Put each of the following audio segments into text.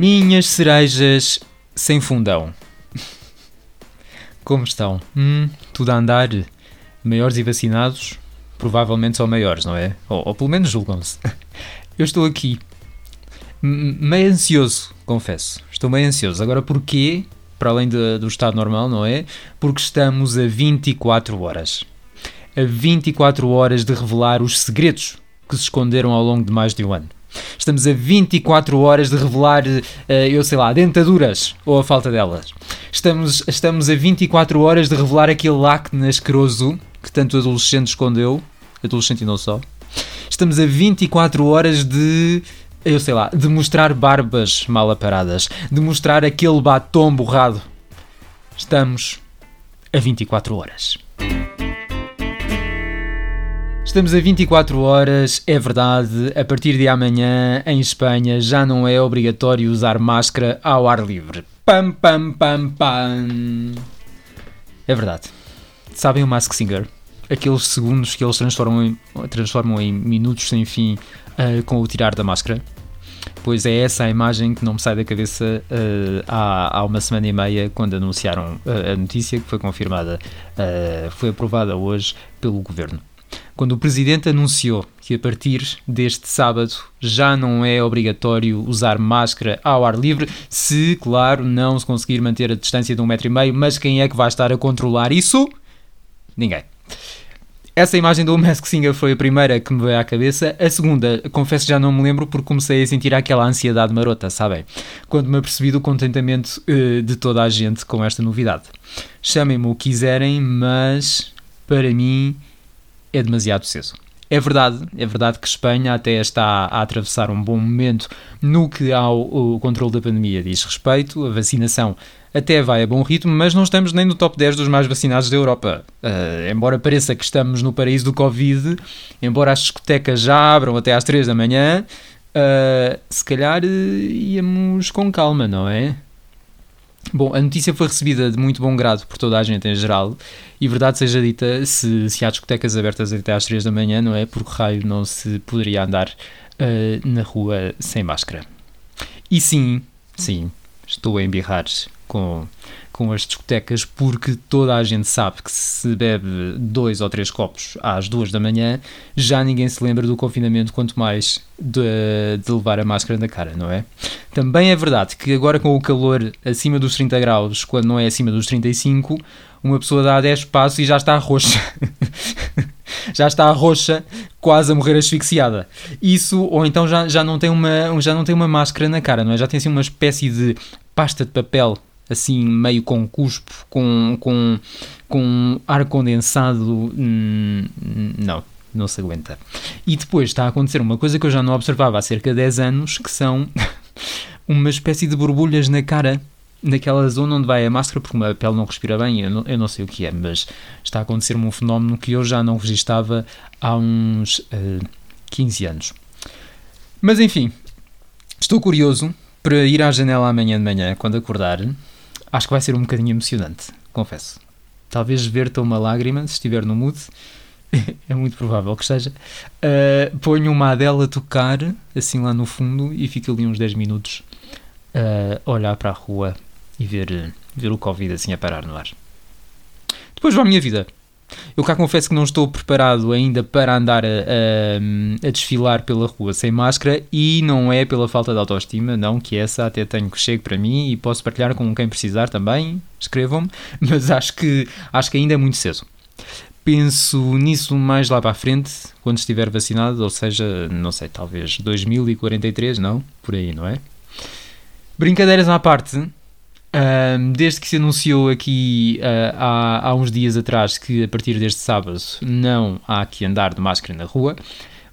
Minhas cerejas sem fundão. Como estão? Hum, tudo a andar? Maiores e vacinados? Provavelmente são maiores, não é? Ou, ou pelo menos julgam-se. Eu estou aqui, meio ansioso, confesso. Estou meio ansioso. Agora porquê? Para além de, do estado normal, não é? Porque estamos a 24 horas. A 24 horas de revelar os segredos que se esconderam ao longo de mais de um ano. Estamos a 24 horas de revelar, uh, eu sei lá, dentaduras ou a falta delas. Estamos, estamos a 24 horas de revelar aquele acne asqueroso que tanto o adolescente escondeu, adolescente e não só. Estamos a 24 horas de eu sei lá, de mostrar barbas mal aparadas, de mostrar aquele batom borrado. Estamos a 24 horas. Estamos a 24 horas, é verdade. A partir de amanhã, em Espanha, já não é obrigatório usar máscara ao ar livre. Pam, pam, pam, pam. É verdade. Sabem o Mask Singer? Aqueles segundos que eles transformam em, transformam em minutos sem fim uh, com o tirar da máscara? Pois é essa a imagem que não me sai da cabeça uh, há, há uma semana e meia, quando anunciaram uh, a notícia, que foi confirmada, foi aprovada hoje pelo governo quando o presidente anunciou que a partir deste sábado já não é obrigatório usar máscara ao ar livre, se, claro, não se conseguir manter a distância de um metro e meio, mas quem é que vai estar a controlar isso? Ninguém. Essa imagem do Mask Singer foi a primeira que me veio à cabeça. A segunda, confesso que já não me lembro porque comecei a sentir aquela ansiedade marota, sabem? Quando me apercebi do contentamento uh, de toda a gente com esta novidade. Chamem-me o que quiserem, mas para mim é demasiado cedo. É verdade, é verdade que Espanha até está a atravessar um bom momento no que ao controle da pandemia diz respeito. A vacinação até vai a bom ritmo, mas não estamos nem no top 10 dos mais vacinados da Europa. Uh, embora pareça que estamos no paraíso do Covid, embora as discotecas já abram até às 3 da manhã, uh, se calhar uh, íamos com calma, não é? Bom, a notícia foi recebida de muito bom grado por toda a gente em geral, e verdade seja dita, se, se há discotecas abertas até às 3 da manhã, não é? Porque raio não se poderia andar uh, na rua sem máscara. E sim, sim, estou a embirrar com com as discotecas, porque toda a gente sabe que se bebe dois ou três copos às duas da manhã, já ninguém se lembra do confinamento, quanto mais de, de levar a máscara na cara, não é? Também é verdade que agora com o calor acima dos 30 graus, quando não é acima dos 35, uma pessoa dá 10 passos e já está roxa. já está roxa, quase a morrer asfixiada. Isso, ou então já, já, não tem uma, já não tem uma máscara na cara, não é? Já tem assim uma espécie de pasta de papel assim meio com cuspo, com, com, com ar condensado, hum, não, não se aguenta. E depois está a acontecer uma coisa que eu já não observava há cerca de 10 anos, que são uma espécie de borbulhas na cara, naquela zona onde vai a máscara, porque a pele não respira bem, eu não, eu não sei o que é, mas está a acontecer um fenómeno que eu já não registava há uns uh, 15 anos. Mas enfim, estou curioso para ir à janela amanhã de manhã, quando acordar, Acho que vai ser um bocadinho emocionante, confesso. Talvez verta uma lágrima se estiver no mood. é muito provável que seja. Uh, ponho uma Adele a tocar, assim lá no fundo, e fico ali uns 10 minutos uh, a olhar para a rua e ver, ver o Covid assim a parar no ar. Depois à minha vida. Eu cá confesso que não estou preparado ainda para andar a, a, a, desfilar pela rua sem máscara e não é pela falta de autoestima, não, que essa até tenho que chegue para mim e posso partilhar com quem precisar também, escrevam-me, mas acho que, acho que ainda é muito cedo. Penso nisso mais lá para a frente, quando estiver vacinado, ou seja, não sei, talvez 2043, não? Por aí, não é? Brincadeiras à parte, um, desde que se anunciou aqui uh, há, há uns dias atrás que a partir deste sábado não há que andar de máscara na rua,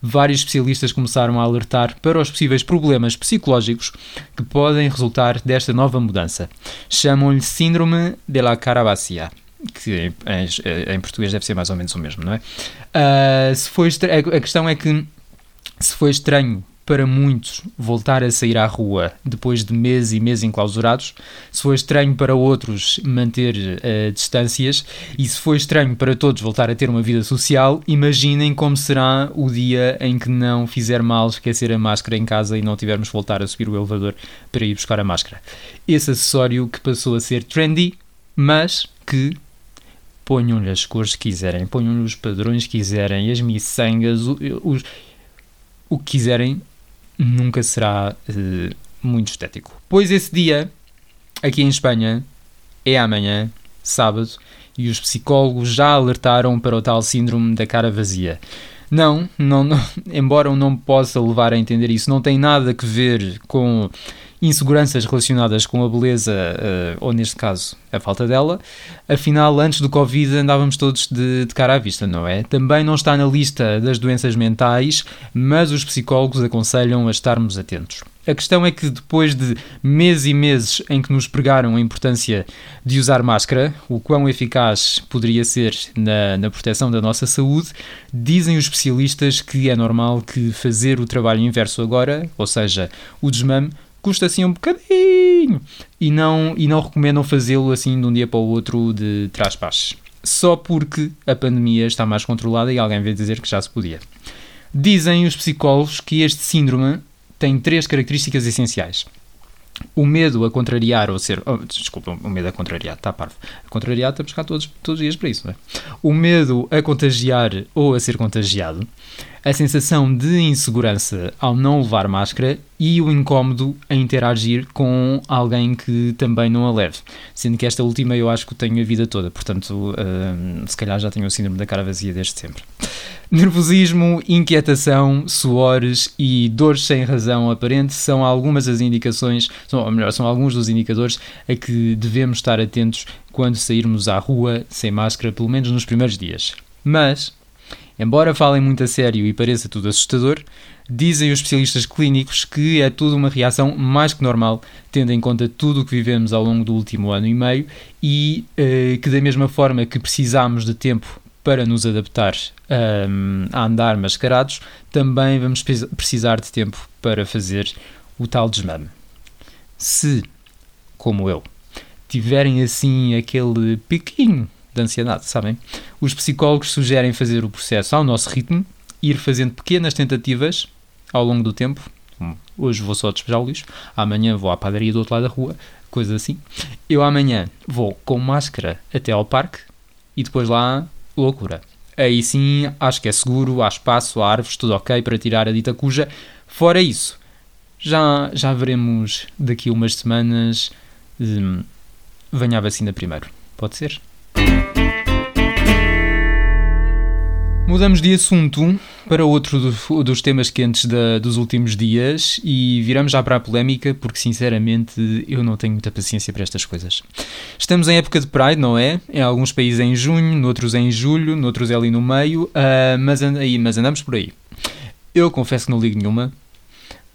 vários especialistas começaram a alertar para os possíveis problemas psicológicos que podem resultar desta nova mudança. Chamam-lhe Síndrome de la Carabácia. Que em, em, português deve ser mais ou menos o mesmo, não é? Uh, se foi a questão é que se foi estranho para muitos voltar a sair à rua depois de meses e meses enclausurados, se foi estranho para outros manter uh, distâncias e se foi estranho para todos voltar a ter uma vida social, imaginem como será o dia em que não fizer mal esquecer a máscara em casa e não tivermos voltar a subir o elevador para ir buscar a máscara. Esse acessório que passou a ser trendy, mas que ponham-lhe as cores que quiserem, ponham-lhe os padrões que quiserem, as miçangas, os, o que quiserem, nunca será uh, muito estético. Pois esse dia, aqui em Espanha, é amanhã, sábado, e os psicólogos já alertaram para o tal síndrome da cara vazia. Não, não, não embora eu não possa levar a entender isso, não tem nada a ver com inseguranças relacionadas com a beleza, uh, ou neste caso, a falta dela. Afinal, antes do Covid andávamos todos de, de, cara à vista, não é? Também não está na lista das doenças mentais, mas os psicólogos aconselham a estarmos atentos. A questão é que depois de meses e meses em que nos pregaram a importância de usar máscara, o quão eficaz poderia ser na, na proteção da nossa saúde, dizem os especialistas que é normal que fazer o trabalho inverso agora, ou seja, o desmame, custa assim um bocadinho e não, e não recomendam fazê-lo assim de um dia para o outro de trás para Só porque a pandemia está mais controlada e alguém veio dizer que já se podia. Dizem os psicólogos que este síndrome tem três características essenciais. O medo a contrariar ou ser. Oh, desculpa, o medo a contrariar, está parvo. A contrariar estamos cá todos, todos os dias para isso, não é? O medo a contagiar ou a ser contagiado, a sensação de insegurança ao não levar máscara e o incómodo a interagir com alguém que também não a leve. Sendo que esta última eu acho que tenho a vida toda, portanto, uh, se calhar já tenho o síndrome da cara vazia desde sempre. Nervosismo, inquietação, suores e dores sem razão aparente são algumas das indicações, são, ou melhor, são alguns dos indicadores a que devemos estar atentos quando sairmos à rua sem máscara, pelo menos nos primeiros dias. Mas, embora falem muito a sério e pareça tudo assustador, dizem os especialistas clínicos que é tudo uma reação mais que normal, tendo em conta tudo o que vivemos ao longo do último ano e meio e uh, que, da mesma forma que precisamos de tempo para nos adaptar um, a andar mascarados, também vamos precisar de tempo para fazer o tal desmame. Se, como eu, tiverem assim aquele piquinho de ansiedade, sabem? Os psicólogos sugerem fazer o processo ao nosso ritmo, ir fazendo pequenas tentativas ao longo do tempo. Hoje vou só despejar o lixo, amanhã vou à padaria do outro lado da rua, coisa assim. Eu amanhã vou com máscara até ao parque e depois lá loucura. Aí sim, acho que é seguro, há espaço, há árvores, tudo ok para tirar a dita cuja. Fora isso, já, já veremos daqui a umas semanas. Hum, venha a vacina primeiro. Pode ser? Mudamos de assunto para outro do, dos temas quentes da, dos últimos dias e viramos já para a polémica, porque sinceramente eu não tenho muita paciência para estas coisas. Estamos em época de Pride, não é? Em alguns países é em junho, noutros é em julho, noutros é ali no meio, uh, mas, and, aí, mas andamos por aí. Eu confesso que não ligo nenhuma.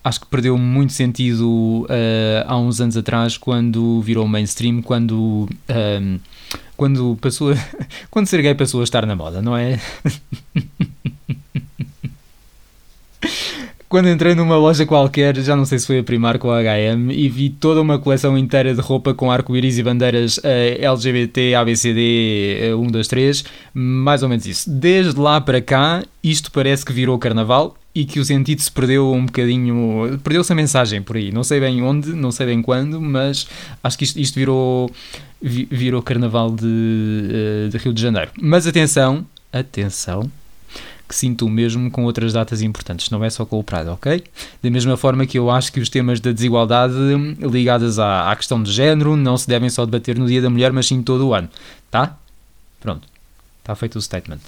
Acho que perdeu muito sentido uh, há uns anos atrás, quando virou mainstream, quando. Uh, quando passou a, quando ser gay passou a estar na moda, não é? quando entrei numa loja qualquer, já não sei se foi a Primark ou a H&M, e vi toda uma coleção inteira de roupa com arco-íris e bandeiras LGBT, ABCD, uh, 1, 2, 3, mais ou menos isso. Desde lá para cá, isto parece que virou carnaval e que o sentido se perdeu um bocadinho, perdeu-se a mensagem por aí, não sei bem onde, não sei bem quando, mas acho que isto, isto virou virou carnaval de, eh, de Rio de Janeiro. Mas atenção, atenção, que sinto o mesmo com outras datas importantes, não é só com o Pride, ok? Da mesma forma que eu acho que os temas da desigualdade ligadas à, à questão de género não se devem só debater no Dia da Mulher, mas sim todo o ano, tá? Pronto, está feito o statement.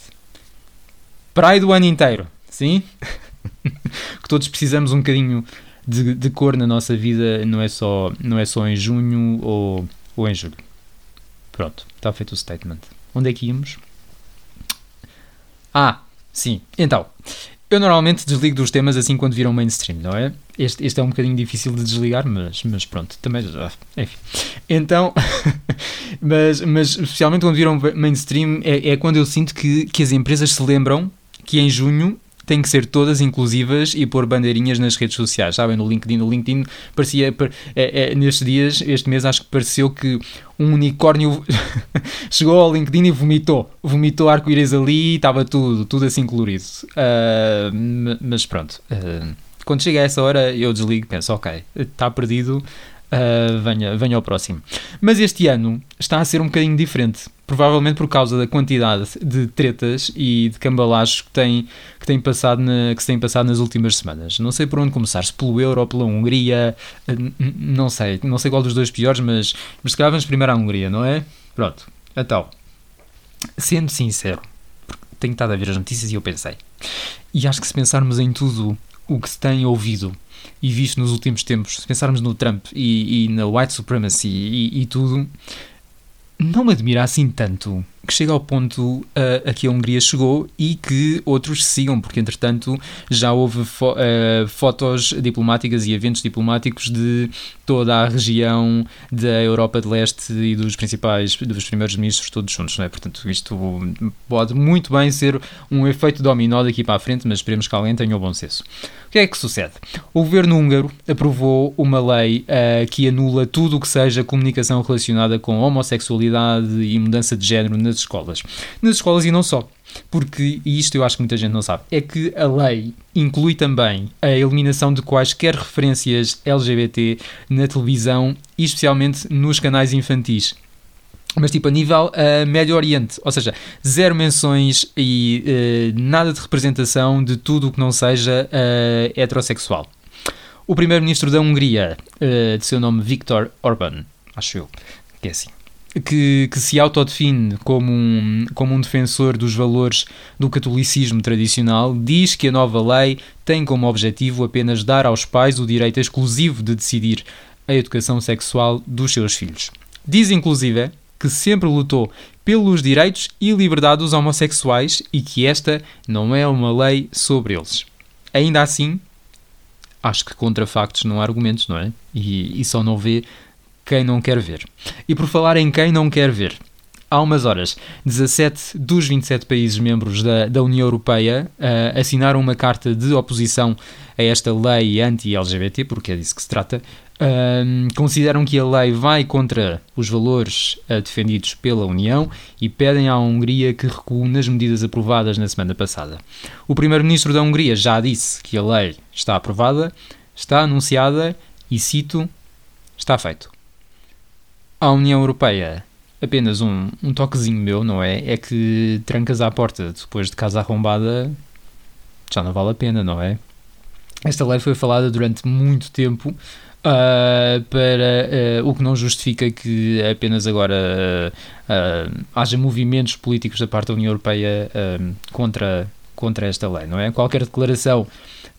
Pride o ano inteiro, sim? que todos precisamos um bocadinho de, de, cor na nossa vida, não é só, não é só em junho ou, ou em julho. Pronto, está feito o statement. Onde é que íamos? Ah, sim. Então, eu normalmente desligo dos temas assim quando viram mainstream, não é? Este, este é um bocadinho difícil de desligar, mas, mas pronto, também. Enfim. Então, mas, mas especialmente quando viram mainstream, é, é quando eu sinto que, que as empresas se lembram que em junho têm que ser todas inclusivas e pôr bandeirinhas nas redes sociais. Sabem, no LinkedIn. No LinkedIn parecia, é, é, nestes dias, este mês, acho que pareceu que um unicórnio chegou ao LinkedIn e vomitou. Vomitou arco-íris ali e estava tudo, tudo assim colorido. Uh, mas pronto. Uh, quando chega a essa hora, eu desligo penso, ok, está perdido, uh, venha, venha ao próximo. Mas este ano está a ser um bocadinho diferente, provavelmente por causa da quantidade de tretas e de cambalachos que tem, que tem, passado, na, que se tem passado nas últimas semanas. Não sei por onde começar, se pelo Euro ou pela Hungria, uh, não sei, não sei qual dos dois piores, mas, mas se calhar vamos primeiro à Hungria, não é? Pronto, então, sendo sincero, tenho estado a ver as notícias e eu pensei, e acho que se pensarmos em tudo o que se tem ouvido e visto nos últimos tempos, se pensarmos no Trump e, e na white supremacy e, e, tudo, não me admira assim tanto que chega ao ponto uh, a que a Hungria chegou e que outros sigam, porque entretanto já houve fo uh, fotos diplomáticas e eventos diplomáticos de toda a região da Europa de Leste e dos principais, dos primeiros ministros todos juntos, não é? Portanto, isto pode muito bem ser um efeito dominó daqui para a frente, mas esperemos que alguém tenha o bom senso. Que é que sucede? O governo húngaro aprovou uma lei uh, que anula tudo o que seja comunicação relacionada com homossexualidade e mudança de género nas escolas. Nas escolas e não só. Porque, e isto eu acho que muita gente não sabe, é que a lei inclui também a eliminação de quaisquer referências LGBT na televisão e especialmente nos canais infantis mas tipo a nível uh, Médio Oriente, ou seja, zero menções e uh, nada de representação de tudo o que não seja uh, heterossexual. O primeiro-ministro da Hungria, de seu nome Viktor Orban, acho eu, que é assim, que, que, se autodefine como um, como um defensor dos valores do catolicismo tradicional, diz que a nova lei tem como objetivo apenas dar aos pais o direito exclusivo de decidir a educação sexual dos seus filhos. Diz, inclusive, que sempre lutou pelos direitos e liberdade dos homossexuais e que esta não é uma lei sobre eles. Ainda assim, acho que contra factos não há argumentos, não é? E, e só não vê quem não quer ver. E por falar em quem não quer ver, há umas horas, 17 dos 27 países membros da, da União Europeia uh, assinaram uma carta de oposição a esta lei anti-LGBT, porque é disso que se trata. Uh, consideram que a lei vai contra os valores uh, defendidos pela União e pedem à Hungria que recue nas medidas aprovadas na semana passada. O primeiro-ministro da Hungria já disse que a lei está aprovada, está anunciada e cito: está feito à União Europeia, apenas um, um toquezinho meu, não é? É que trancas à porta depois de casa arrombada já não vale a pena, não é? Esta lei foi falada durante muito tempo uh, para uh, o que não justifica que apenas agora uh, haja movimentos políticos da parte da União Europeia contra, contra esta lei, não é? Qualquer declaração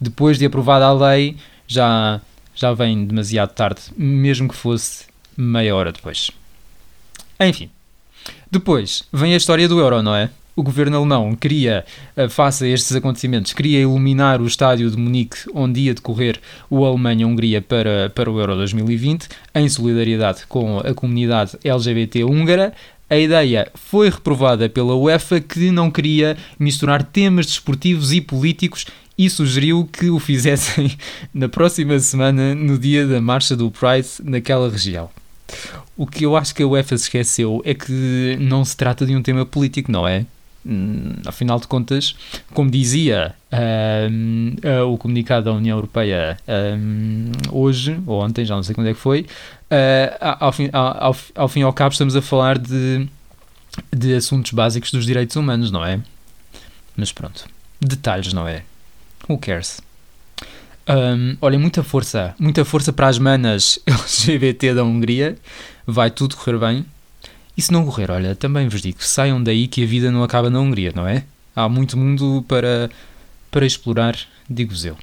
depois de aprovada a lei já, já vem demasiado tarde, mesmo que fosse meia hora depois. Enfim. Depois vem a história do euro, não é? O governo alemão queria, eh, face a estes acontecimentos, queria iluminar o estádio de Munique onde ia decorrer o Alemanha-Hungria para, para o Euro 2020, em solidariedade com a comunidade LGBT húngara. A ideia foi reprovada pela UEFA, que não queria misturar temas desportivos e políticos e sugeriu que o fizessem na próxima semana, no dia da marcha do Pride naquela região. O que eu acho que a UEFA se esqueceu é que não se trata de um tema político, não é? Hum, afinal de contas, como dizia um, uh, o comunicado da União Europeia um, hoje, ou ontem, já não sei quando é que foi, uh, ao, fim, ao, ao fim e ao cabo estamos a falar de, de assuntos básicos dos direitos humanos, não é? Mas pronto, detalhes, não é? Who cares? Um, olha, muita força, muita força para as manas LGBT da Hungria. Vai tudo correr bem. E se não correr, olha, também vos digo, saiam daí que a vida não acaba na Hungria, não é? Há muito mundo para, para explorar, digo-vos eu.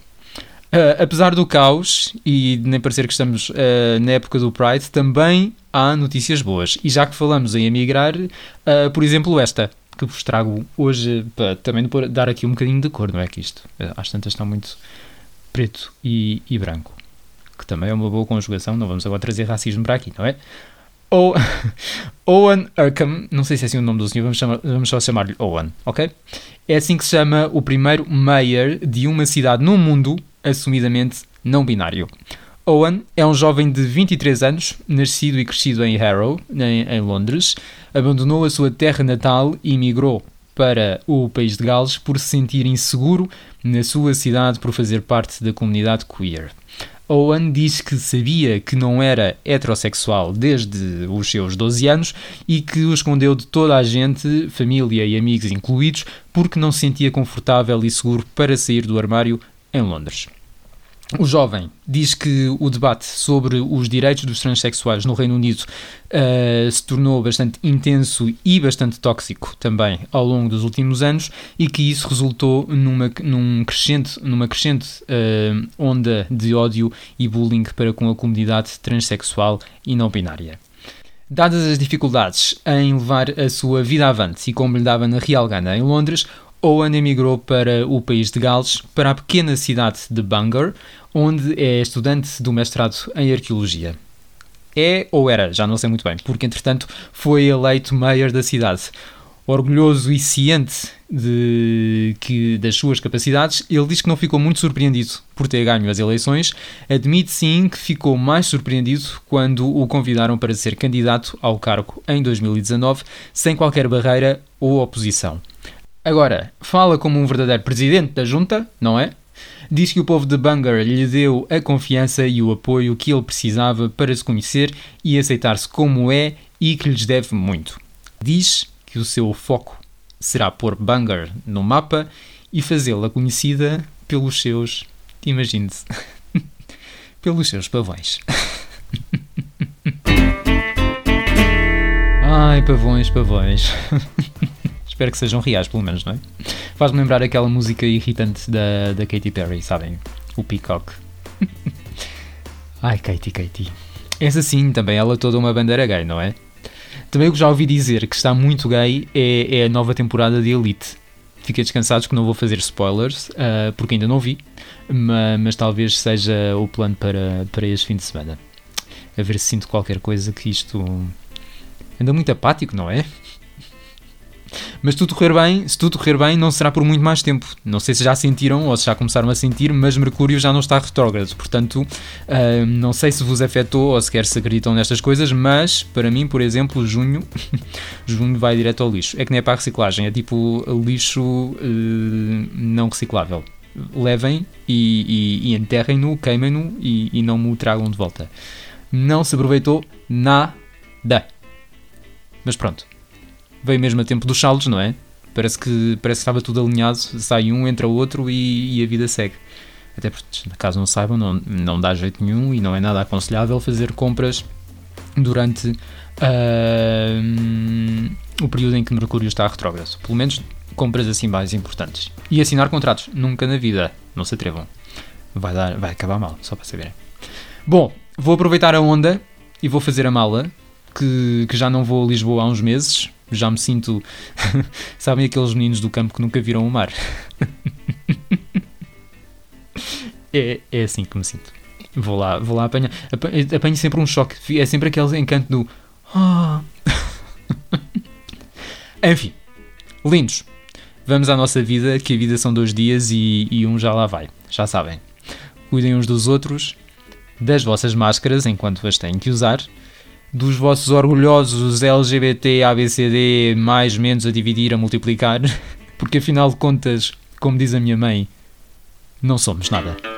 Uh, apesar do caos e nem parecer que estamos uh, na época do Pride, também há notícias boas. E já que falamos em emigrar, uh, por exemplo, esta que vos trago hoje para também dar aqui um bocadinho de cor, não é que isto? Às tantas estão muito preto e, e branco, que também é uma boa conjugação, não vamos agora trazer racismo para aqui, não é? O Owen Arkham, não sei se é assim o nome do senhor, vamos, chamar, vamos só chamar-lhe Owen, ok? É assim que se chama o primeiro mayor de uma cidade no mundo assumidamente não binário. Owen é um jovem de 23 anos, nascido e crescido em Harrow, em, em Londres. Abandonou a sua terra natal e migrou para o país de Gales por se sentir inseguro na sua cidade por fazer parte da comunidade queer. Owen diz que sabia que não era heterossexual desde os seus 12 anos e que o escondeu de toda a gente, família e amigos incluídos, porque não se sentia confortável e seguro para sair do armário em Londres. O jovem diz que o debate sobre os direitos dos transexuais no Reino Unido uh, se tornou bastante intenso e bastante tóxico também ao longo dos últimos anos e que isso resultou numa, num crescente, numa crescente uh, onda de ódio e bullying para com a comunidade transexual e não binária. Dadas as dificuldades em levar a sua vida avante e como lhe dava na Real Gana em Londres, Owen emigrou para o país de Gales, para a pequena cidade de Bangor, onde é estudante do mestrado em Arqueologia. É ou era, já não sei muito bem, porque entretanto foi eleito mayor da cidade. Orgulhoso e ciente de que, das suas capacidades, ele diz que não ficou muito surpreendido por ter ganho as eleições. Admite sim que ficou mais surpreendido quando o convidaram para ser candidato ao cargo em 2019, sem qualquer barreira ou oposição. Agora, fala como um verdadeiro presidente da junta, não é? Diz que o povo de Bangor lhe deu a confiança e o apoio que ele precisava para se conhecer e aceitar-se como é e que lhes deve muito. Diz que o seu foco será pôr Bangor no mapa e fazê-la conhecida pelos seus, imagine-se, pelos seus pavões. Ai, pavões, pavões. Espero que sejam reais, pelo menos, não é? Faz-me lembrar aquela música irritante da, da Katy Perry, sabem? O Peacock. Ai, Katy, Katy. Essa sim, também ela toda uma bandeira gay, não é? Também o que já ouvi dizer que está muito gay é, é a nova temporada de Elite. Fiquei descansados que não vou fazer spoilers, uh, porque ainda não vi, mas, mas, talvez seja o plano para, para este fim de semana. A ver se sinto qualquer coisa que isto anda muito apático, não é? Mas tudo correr bem, se tudo correr bem, não será por muito mais tempo. Não sei se já sentiram ou se já começaram a sentir, mas Mercúrio já não está retrógrado. Portanto, uh, não sei se vos afetou ou sequer se acreditam nestas coisas, mas para mim, por exemplo, junho, junho vai direto ao lixo. É que nem é para a reciclagem, é tipo lixo uh, não reciclável. Levem e, e, e enterrem-no, queimem-no e, e não me o tragam de volta. Não se aproveitou nada. Mas pronto, veio mesmo a tempo dos saldos, não é? Parece que, parece que estava tudo alinhado, sai um, entra outro e, e a vida segue. Até porque, caso não saibam, não, não dá jeito nenhum e não é nada aconselhável fazer compras durante uh, o período em que Mercúrio está retrógrado. Pelo menos compras assim mais importantes. E assinar contratos. Nunca na vida. Não se atrevam. Vai, dar, vai acabar mal, só para saberem. Bom, vou aproveitar a onda e vou fazer a mala, que, que já não vou a Lisboa há uns meses já me sinto. Sabem aqueles meninos do campo que nunca viram o mar? é, é assim que me sinto. Vou lá, vou lá apanhar. Apanho sempre um choque. É sempre aquele encanto do. Oh. Enfim, lindos. Vamos à nossa vida, que a vida são dois dias e, e um já lá vai. Já sabem. Cuidem uns dos outros, das vossas máscaras enquanto as têm que usar dos vossos orgulhosos LGBT, ABCD, mais, menos, a dividir, a multiplicar, porque afinal de contas, como diz a minha mãe, não somos nada.